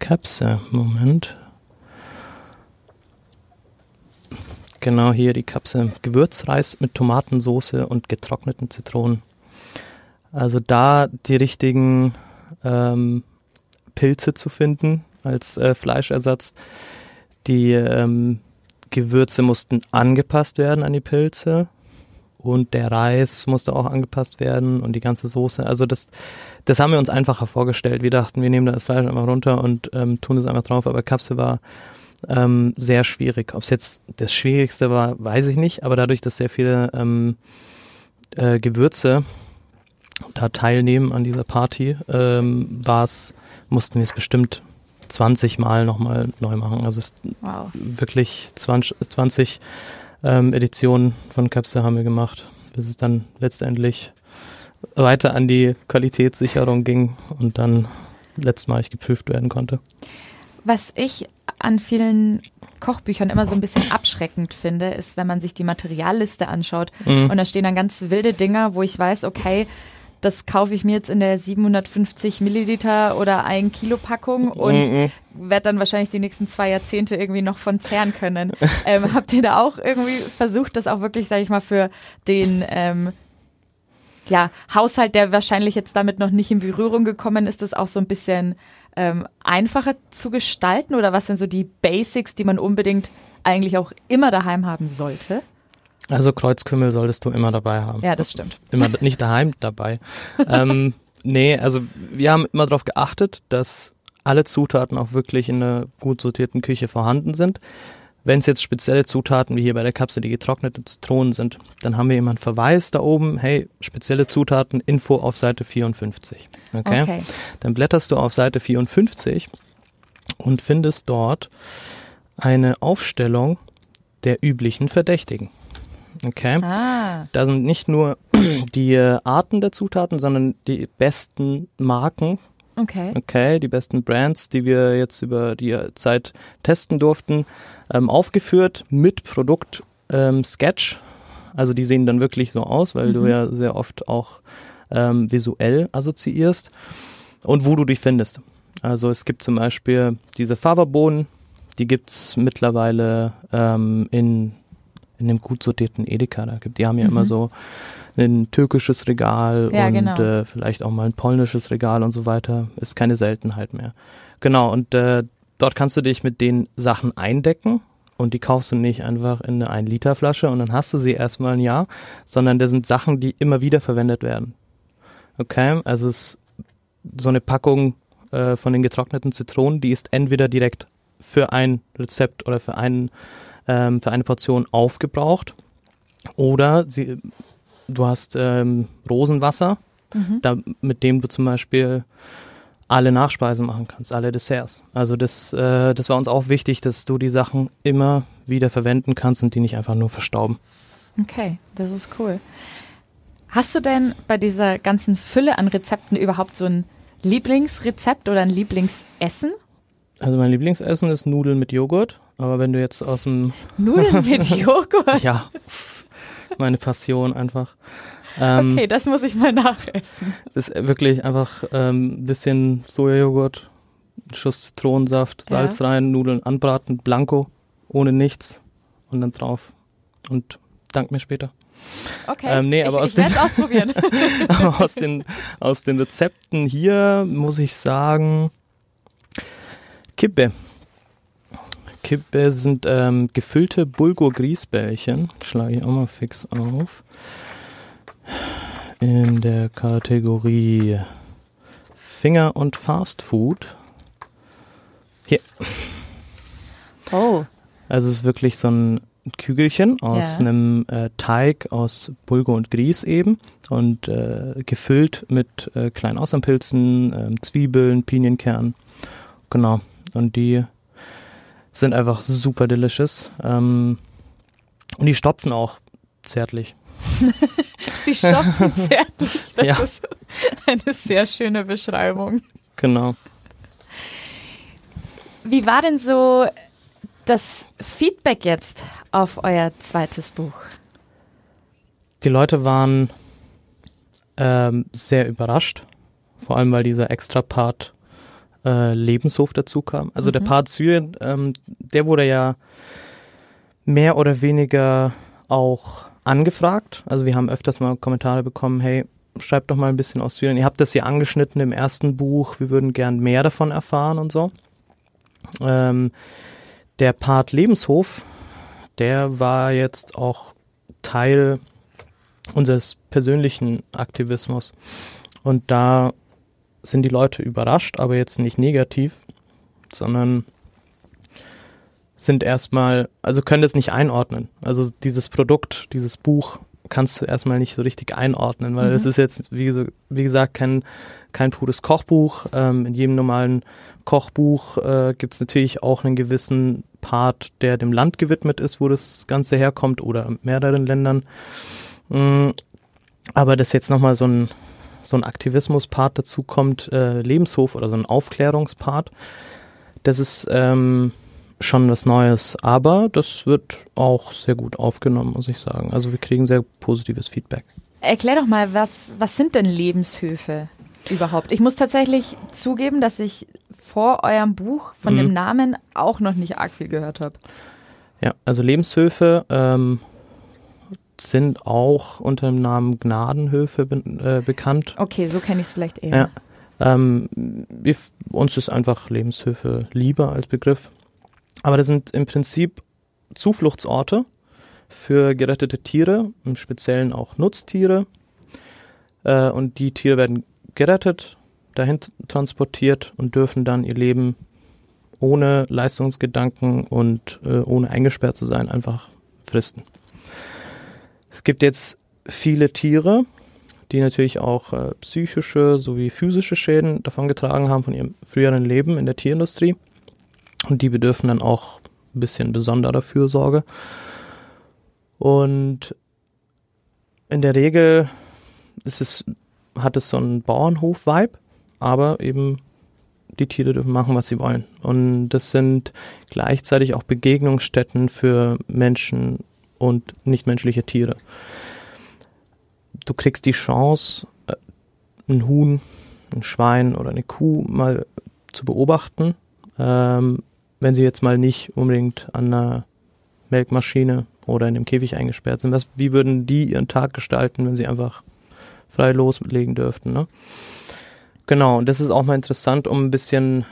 Kapse. Moment. Genau hier die Kapse. Gewürzreis mit Tomatensoße und getrockneten Zitronen. Also da die richtigen ähm, Pilze zu finden als äh, Fleischersatz, Die ähm, Gewürze mussten angepasst werden an die Pilze und der Reis musste auch angepasst werden und die ganze Soße. Also das, das haben wir uns einfacher vorgestellt. Wir dachten, wir nehmen da das Fleisch einfach runter und ähm, tun es einfach drauf, aber Kapsel war ähm, sehr schwierig. Ob es jetzt das Schwierigste war, weiß ich nicht, aber dadurch, dass sehr viele ähm, äh, Gewürze da teilnehmen an dieser Party, ähm, war es, mussten wir es bestimmt 20 Mal nochmal neu machen. Also wow. wirklich 20, 20 ähm, Editionen von Capster haben wir gemacht, bis es dann letztendlich weiter an die Qualitätssicherung ging und dann letztmalig geprüft werden konnte. Was ich an vielen Kochbüchern immer so ein bisschen abschreckend finde, ist, wenn man sich die Materialliste anschaut mhm. und da stehen dann ganz wilde Dinger, wo ich weiß, okay, das kaufe ich mir jetzt in der 750 Milliliter oder ein Kilo Packung und mhm. werde dann wahrscheinlich die nächsten zwei Jahrzehnte irgendwie noch von zehren können. ähm, habt ihr da auch irgendwie versucht, das auch wirklich, sage ich mal, für den ähm, ja, Haushalt, der wahrscheinlich jetzt damit noch nicht in Berührung gekommen ist, das auch so ein bisschen ähm, einfacher zu gestalten? Oder was sind so die Basics, die man unbedingt eigentlich auch immer daheim haben sollte? Also Kreuzkümmel solltest du immer dabei haben. Ja, das stimmt. Immer nicht daheim dabei. ähm, nee, also wir haben immer darauf geachtet, dass alle Zutaten auch wirklich in einer gut sortierten Küche vorhanden sind. Wenn es jetzt spezielle Zutaten wie hier bei der Kapsel die getrocknete Zitronen sind, dann haben wir immer einen Verweis da oben, hey, spezielle Zutaten, Info auf Seite 54. Okay? okay. Dann blätterst du auf Seite 54 und findest dort eine Aufstellung der üblichen Verdächtigen. Okay. Ah. Da sind nicht nur die Arten der Zutaten, sondern die besten Marken. Okay. Okay, die besten Brands, die wir jetzt über die Zeit testen durften, ähm, aufgeführt mit Produkt ähm, Sketch. Also die sehen dann wirklich so aus, weil mhm. du ja sehr oft auch ähm, visuell assoziierst und wo du die findest. Also es gibt zum Beispiel diese Faberbohnen, die gibt's mittlerweile ähm, in in dem gut sortierten Edeka da gibt. Die haben ja mhm. immer so ein türkisches Regal ja, und genau. äh, vielleicht auch mal ein polnisches Regal und so weiter. Ist keine Seltenheit mehr. Genau, und äh, dort kannst du dich mit den Sachen eindecken und die kaufst du nicht einfach in eine 1-Liter-Flasche und dann hast du sie erstmal ein Jahr, sondern das sind Sachen, die immer wieder verwendet werden. Okay, also es so eine Packung äh, von den getrockneten Zitronen, die ist entweder direkt für ein Rezept oder für einen ähm, für eine Portion aufgebraucht. Oder sie, du hast ähm, Rosenwasser, mhm. da, mit dem du zum Beispiel alle Nachspeisen machen kannst, alle Desserts. Also das, äh, das war uns auch wichtig, dass du die Sachen immer wieder verwenden kannst und die nicht einfach nur verstauben. Okay, das ist cool. Hast du denn bei dieser ganzen Fülle an Rezepten überhaupt so ein Lieblingsrezept oder ein Lieblingsessen? Also mein Lieblingsessen ist Nudeln mit Joghurt. Aber wenn du jetzt aus dem Nudeln mit Joghurt? ja, meine Passion einfach. Ähm, okay, das muss ich mal nachessen. Das ist wirklich einfach ein ähm, bisschen Sojajoghurt, Schuss Zitronensaft, Salz ja. rein, Nudeln anbraten, blanco, ohne nichts und dann drauf. Und dank mir später. Okay, ähm, nee, aber ich, aus ich den, ausprobieren. aber aus den, aus den Rezepten hier muss ich sagen, Kippe. Kippe sind ähm, gefüllte Bulgur-Grießbällchen. Schlage ich auch mal fix auf. In der Kategorie Finger und Fast Food. Hier. Oh. Also es ist wirklich so ein Kügelchen aus ja. einem äh, Teig aus Bulgur und Grieß eben und äh, gefüllt mit äh, kleinen Außenpilzen, ähm, Zwiebeln, Pinienkernen. Genau. Und die sind einfach super delicious. Ähm, und die stopfen auch zärtlich. Sie stopfen zärtlich. Das ja. ist eine sehr schöne Beschreibung. Genau. Wie war denn so das Feedback jetzt auf euer zweites Buch? Die Leute waren ähm, sehr überrascht, vor allem weil dieser Extra-Part äh, Lebenshof dazu kam. Also mhm. der Part Syrien, ähm, der wurde ja mehr oder weniger auch angefragt. Also wir haben öfters mal Kommentare bekommen, hey, schreibt doch mal ein bisschen aus Syrien. Ihr habt das hier angeschnitten im ersten Buch, wir würden gern mehr davon erfahren und so. Ähm, der Part Lebenshof, der war jetzt auch Teil unseres persönlichen Aktivismus. Und da sind die Leute überrascht, aber jetzt nicht negativ, sondern sind erstmal, also können das nicht einordnen. Also dieses Produkt, dieses Buch kannst du erstmal nicht so richtig einordnen, weil es mhm. ist jetzt, wie, wie, gesagt, kein, kein pures Kochbuch. Ähm, in jedem normalen Kochbuch äh, gibt es natürlich auch einen gewissen Part, der dem Land gewidmet ist, wo das Ganze herkommt oder mehreren Ländern. Mhm. Aber dass jetzt nochmal so ein, so ein Aktivismus-Part dazu kommt, äh, Lebenshof oder so ein Aufklärungspart, das ist ähm, schon was Neues, aber das wird auch sehr gut aufgenommen, muss ich sagen. Also wir kriegen sehr positives Feedback. Erklär doch mal, was, was sind denn Lebenshöfe überhaupt? Ich muss tatsächlich zugeben, dass ich vor eurem Buch von mhm. dem Namen auch noch nicht arg viel gehört habe. Ja, also Lebenshöfe ähm, sind auch unter dem Namen Gnadenhöfe be äh, bekannt. Okay, so kenne ich es vielleicht eher. Ja. Ähm, wir, uns ist einfach Lebenshöfe lieber als Begriff. Aber das sind im Prinzip Zufluchtsorte für gerettete Tiere, im Speziellen auch Nutztiere. Äh, und die Tiere werden gerettet, dahin transportiert und dürfen dann ihr Leben ohne Leistungsgedanken und äh, ohne eingesperrt zu sein einfach fristen. Es gibt jetzt viele Tiere, die natürlich auch äh, psychische sowie physische Schäden davongetragen haben von ihrem früheren Leben in der Tierindustrie. Und die bedürfen dann auch ein bisschen besonderer Fürsorge. Und in der Regel ist es, hat es so einen Bauernhof-Vibe, aber eben die Tiere dürfen machen, was sie wollen. Und das sind gleichzeitig auch Begegnungsstätten für Menschen und nichtmenschliche Tiere. Du kriegst die Chance, äh, ein Huhn, ein Schwein oder eine Kuh mal zu beobachten, ähm, wenn sie jetzt mal nicht unbedingt an einer Melkmaschine oder in dem Käfig eingesperrt sind. Was, wie würden die ihren Tag gestalten, wenn sie einfach frei loslegen dürften? Ne? Genau, und das ist auch mal interessant, um ein bisschen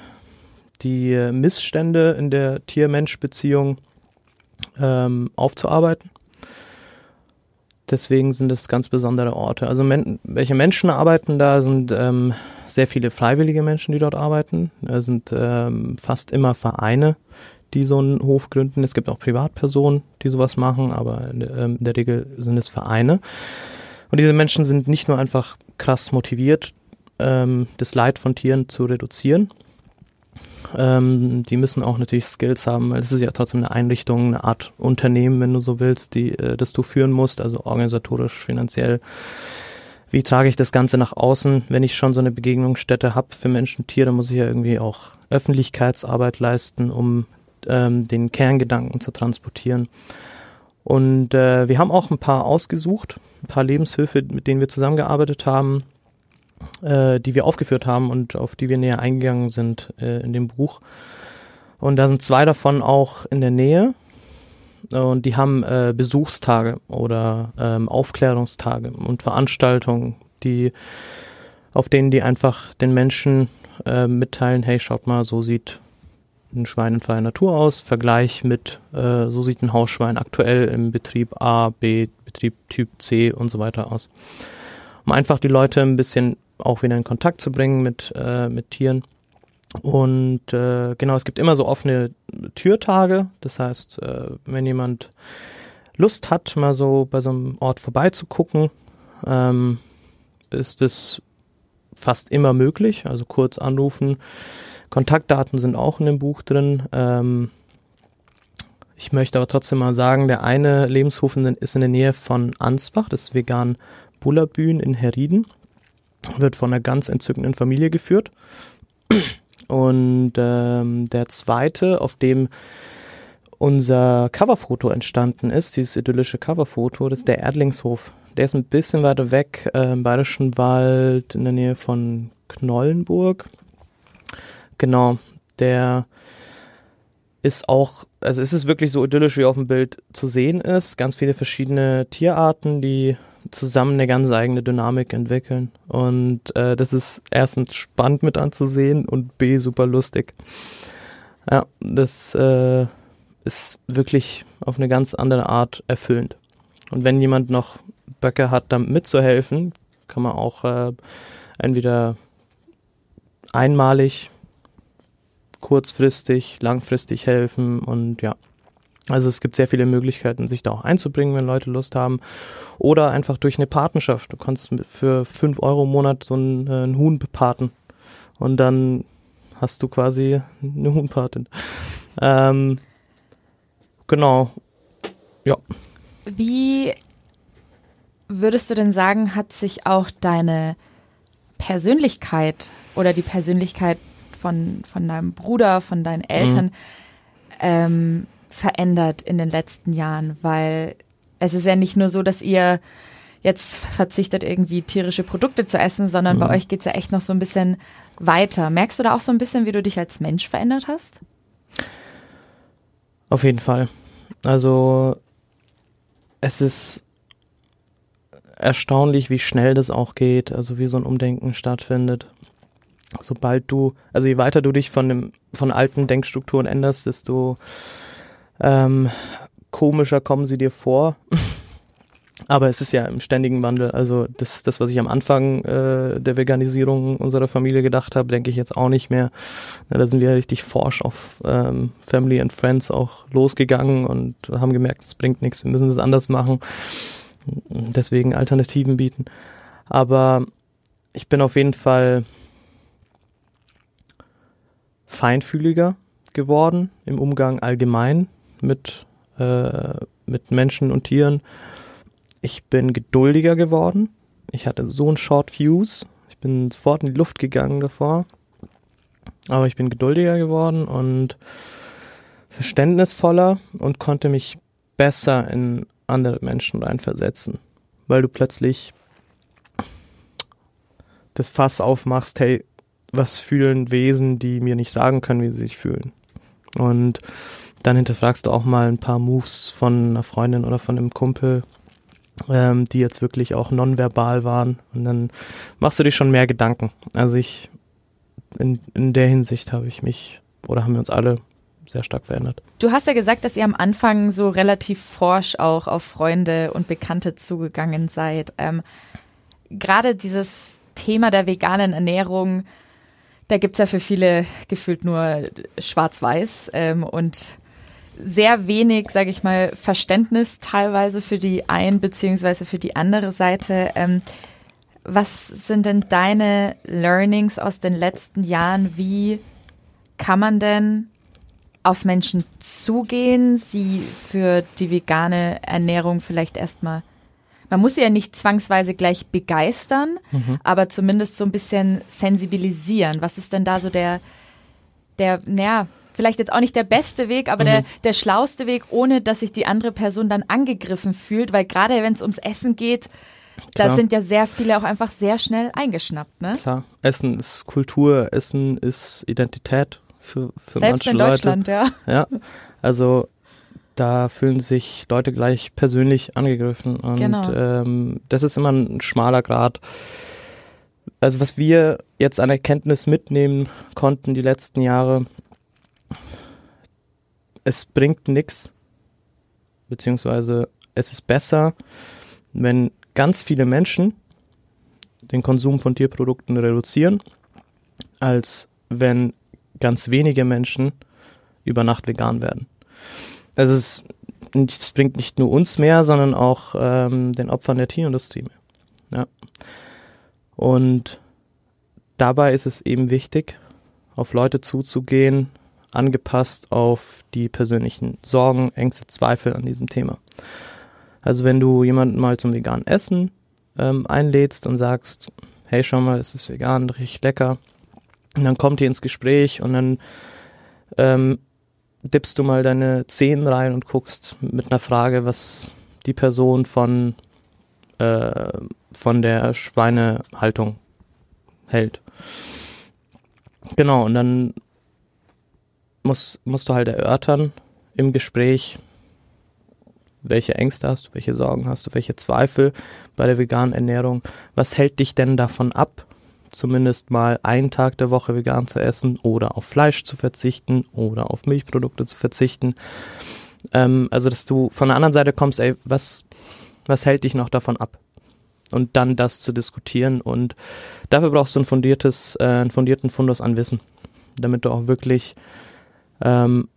die Missstände in der Tier-Mensch-Beziehung ähm, aufzuarbeiten. Deswegen sind es ganz besondere Orte. Also men welche Menschen arbeiten da, sind ähm, sehr viele freiwillige Menschen, die dort arbeiten. Es sind ähm, fast immer Vereine, die so einen Hof gründen. Es gibt auch Privatpersonen, die sowas machen, aber in, ähm, in der Regel sind es Vereine. Und diese Menschen sind nicht nur einfach krass motiviert, ähm, das Leid von Tieren zu reduzieren, ähm, die müssen auch natürlich Skills haben, weil es ist ja trotzdem eine Einrichtung, eine Art Unternehmen, wenn du so willst, die äh, das du führen musst, also organisatorisch, finanziell. Wie trage ich das Ganze nach außen? Wenn ich schon so eine Begegnungsstätte habe für Menschen, Tiere, muss ich ja irgendwie auch Öffentlichkeitsarbeit leisten, um ähm, den Kerngedanken zu transportieren. Und äh, wir haben auch ein paar ausgesucht, ein paar Lebenshöfe, mit denen wir zusammengearbeitet haben, äh, die wir aufgeführt haben und auf die wir näher eingegangen sind äh, in dem Buch. Und da sind zwei davon auch in der Nähe. Und die haben äh, Besuchstage oder ähm, Aufklärungstage und Veranstaltungen, die, auf denen die einfach den Menschen äh, mitteilen, hey, schaut mal, so sieht ein Schwein in freier Natur aus, Vergleich mit, äh, so sieht ein Hausschwein aktuell im Betrieb A, B, Betrieb Typ C und so weiter aus. Um einfach die Leute ein bisschen auch wieder in Kontakt zu bringen mit, äh, mit Tieren. Und äh, genau, es gibt immer so offene Türtage. Das heißt, äh, wenn jemand Lust hat, mal so bei so einem Ort vorbeizugucken, ähm, ist es fast immer möglich. Also kurz anrufen. Kontaktdaten sind auch in dem Buch drin. Ähm, ich möchte aber trotzdem mal sagen, der eine Lebenshof ist in der Nähe von Ansbach, das ist vegan Bullerbühn in Herrieden wird von einer ganz entzückenden Familie geführt. Und ähm, der zweite, auf dem unser Coverfoto entstanden ist, dieses idyllische Coverfoto, das ist der Erdlingshof. Der ist ein bisschen weiter weg äh, im Bayerischen Wald in der Nähe von Knollenburg. Genau, der ist auch, also es ist wirklich so idyllisch, wie auf dem Bild zu sehen ist. Ganz viele verschiedene Tierarten, die zusammen eine ganz eigene Dynamik entwickeln. Und äh, das ist erstens spannend mit anzusehen und B super lustig. Ja, das, äh, ist wirklich auf eine ganz andere Art erfüllend. Und wenn jemand noch Böcke hat, damit mitzuhelfen, kann man auch äh, entweder einmalig, kurzfristig, langfristig helfen und ja. Also es gibt sehr viele Möglichkeiten, sich da auch einzubringen, wenn Leute Lust haben. Oder einfach durch eine Patenschaft. Du kannst für fünf Euro im Monat so einen, äh, einen Huhn bepaten. Und dann hast du quasi eine Huhnpatin. Ähm, genau. Ja. Wie würdest du denn sagen, hat sich auch deine Persönlichkeit oder die Persönlichkeit von, von deinem Bruder, von deinen Eltern mhm. ähm, verändert in den letzten Jahren? Weil es ist ja nicht nur so, dass ihr jetzt verzichtet, irgendwie tierische Produkte zu essen, sondern mhm. bei euch geht es ja echt noch so ein bisschen weiter. Merkst du da auch so ein bisschen, wie du dich als Mensch verändert hast? Auf jeden Fall. Also es ist erstaunlich, wie schnell das auch geht, also wie so ein Umdenken stattfindet. Sobald du, also je weiter du dich von dem, von alten Denkstrukturen änderst, desto ähm, komischer kommen sie dir vor. Aber es ist ja im ständigen Wandel. Also das, das was ich am Anfang äh, der Veganisierung unserer Familie gedacht habe, denke ich jetzt auch nicht mehr. Na, da sind wir richtig forsch auf ähm, Family and Friends auch losgegangen und haben gemerkt, es bringt nichts, wir müssen es anders machen. Deswegen Alternativen bieten. Aber ich bin auf jeden Fall feinfühliger geworden im Umgang allgemein mit, äh, mit Menschen und Tieren ich bin geduldiger geworden. Ich hatte so einen Short Fuse. Ich bin sofort in die Luft gegangen davor. Aber ich bin geduldiger geworden und verständnisvoller und konnte mich besser in andere Menschen reinversetzen. Weil du plötzlich das Fass aufmachst, hey, was fühlen Wesen, die mir nicht sagen können, wie sie sich fühlen. Und dann hinterfragst du auch mal ein paar Moves von einer Freundin oder von einem Kumpel ähm, die jetzt wirklich auch nonverbal waren. Und dann machst du dir schon mehr Gedanken. Also ich, in, in der Hinsicht habe ich mich, oder haben wir uns alle sehr stark verändert. Du hast ja gesagt, dass ihr am Anfang so relativ forsch auch auf Freunde und Bekannte zugegangen seid. Ähm, Gerade dieses Thema der veganen Ernährung, da gibt's ja für viele gefühlt nur schwarz-weiß ähm, und sehr wenig, sage ich mal, Verständnis teilweise für die ein beziehungsweise für die andere Seite. Ähm, was sind denn deine Learnings aus den letzten Jahren? Wie kann man denn auf Menschen zugehen, sie für die vegane Ernährung vielleicht erstmal man muss sie ja nicht zwangsweise gleich begeistern, mhm. aber zumindest so ein bisschen sensibilisieren. Was ist denn da so der, der, naja, vielleicht jetzt auch nicht der beste Weg, aber mhm. der, der schlauste Weg, ohne dass sich die andere Person dann angegriffen fühlt, weil gerade wenn es ums Essen geht, Klar. da sind ja sehr viele auch einfach sehr schnell eingeschnappt, ne? Klar, Essen ist Kultur, Essen ist Identität für, für Selbst manche in Deutschland, Leute. ja. Ja, also da fühlen sich Leute gleich persönlich angegriffen und genau. ähm, das ist immer ein schmaler Grad. Also was wir jetzt an Erkenntnis mitnehmen konnten die letzten Jahre, es bringt nichts, beziehungsweise es ist besser, wenn ganz viele Menschen den Konsum von Tierprodukten reduzieren, als wenn ganz wenige Menschen über Nacht vegan werden. Also es, es bringt nicht nur uns mehr, sondern auch ähm, den Opfern der Tierindustrie mehr. Ja. Und dabei ist es eben wichtig, auf Leute zuzugehen, angepasst auf die persönlichen Sorgen, Ängste, Zweifel an diesem Thema. Also wenn du jemanden mal zum veganen Essen ähm, einlädst und sagst, hey, schau mal, es ist vegan, richtig lecker, und dann kommt ihr ins Gespräch und dann ähm, dippst du mal deine Zehen rein und guckst mit einer Frage, was die Person von, äh, von der Schweinehaltung hält. Genau, und dann muss, musst du halt erörtern im Gespräch, welche Ängste hast du, welche Sorgen hast du, welche Zweifel bei der veganen Ernährung. Was hält dich denn davon ab, zumindest mal einen Tag der Woche vegan zu essen oder auf Fleisch zu verzichten oder auf Milchprodukte zu verzichten. Ähm, also, dass du von der anderen Seite kommst, ey, was, was hält dich noch davon ab? Und dann das zu diskutieren und dafür brauchst du ein fundiertes, äh, einen fundierten Fundus an Wissen, damit du auch wirklich ähm,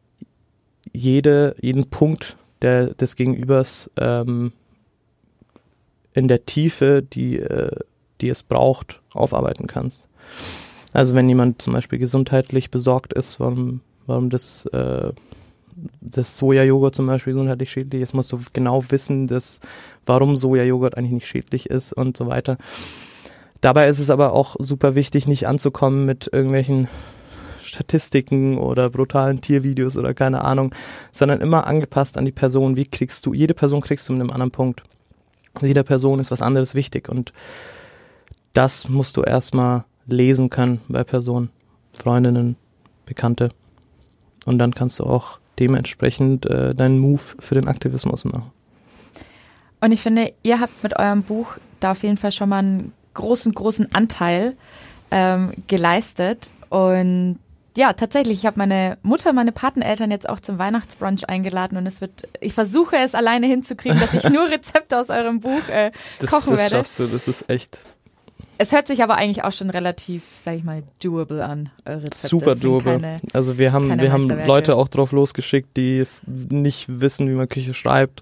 jede, jeden Punkt der, des Gegenübers ähm, in der Tiefe, die, äh, die es braucht, aufarbeiten kannst. Also wenn jemand zum Beispiel gesundheitlich besorgt ist, warum, warum das, äh, das Sojajoghurt zum Beispiel gesundheitlich schädlich ist, musst du genau wissen, dass, warum Sojajoghurt eigentlich nicht schädlich ist und so weiter. Dabei ist es aber auch super wichtig, nicht anzukommen mit irgendwelchen Statistiken oder brutalen Tiervideos oder keine Ahnung, sondern immer angepasst an die Person. Wie kriegst du, jede Person kriegst du mit einem anderen Punkt. Jeder Person ist was anderes wichtig und das musst du erstmal lesen können bei Personen, Freundinnen, Bekannte. Und dann kannst du auch dementsprechend äh, deinen Move für den Aktivismus machen. Und ich finde, ihr habt mit eurem Buch da auf jeden Fall schon mal einen großen, großen Anteil ähm, geleistet. Und ja, tatsächlich, ich habe meine Mutter, meine Pateneltern jetzt auch zum Weihnachtsbrunch eingeladen und es wird, ich versuche es alleine hinzukriegen, dass ich nur Rezepte aus eurem Buch äh, kochen das werde. Das schaffst du, das ist echt es hört sich aber eigentlich auch schon relativ, sag ich mal, doable an, eure Rezepte. Super doable. Keine, also wir haben, wir haben Leute auch drauf losgeschickt, die nicht wissen, wie man Küche schreibt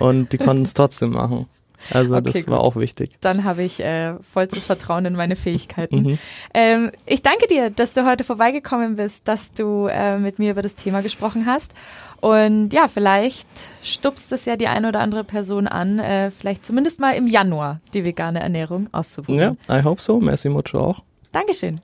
und die konnten es trotzdem machen. Also okay, das war auch wichtig. Dann habe ich äh, vollstes Vertrauen in meine Fähigkeiten. Mhm. Ähm, ich danke dir, dass du heute vorbeigekommen bist, dass du äh, mit mir über das Thema gesprochen hast. Und ja, vielleicht stupst es ja die eine oder andere Person an, äh, vielleicht zumindest mal im Januar die vegane Ernährung auszuprobieren. Ja, I hope so. Merci mucho auch. Dankeschön.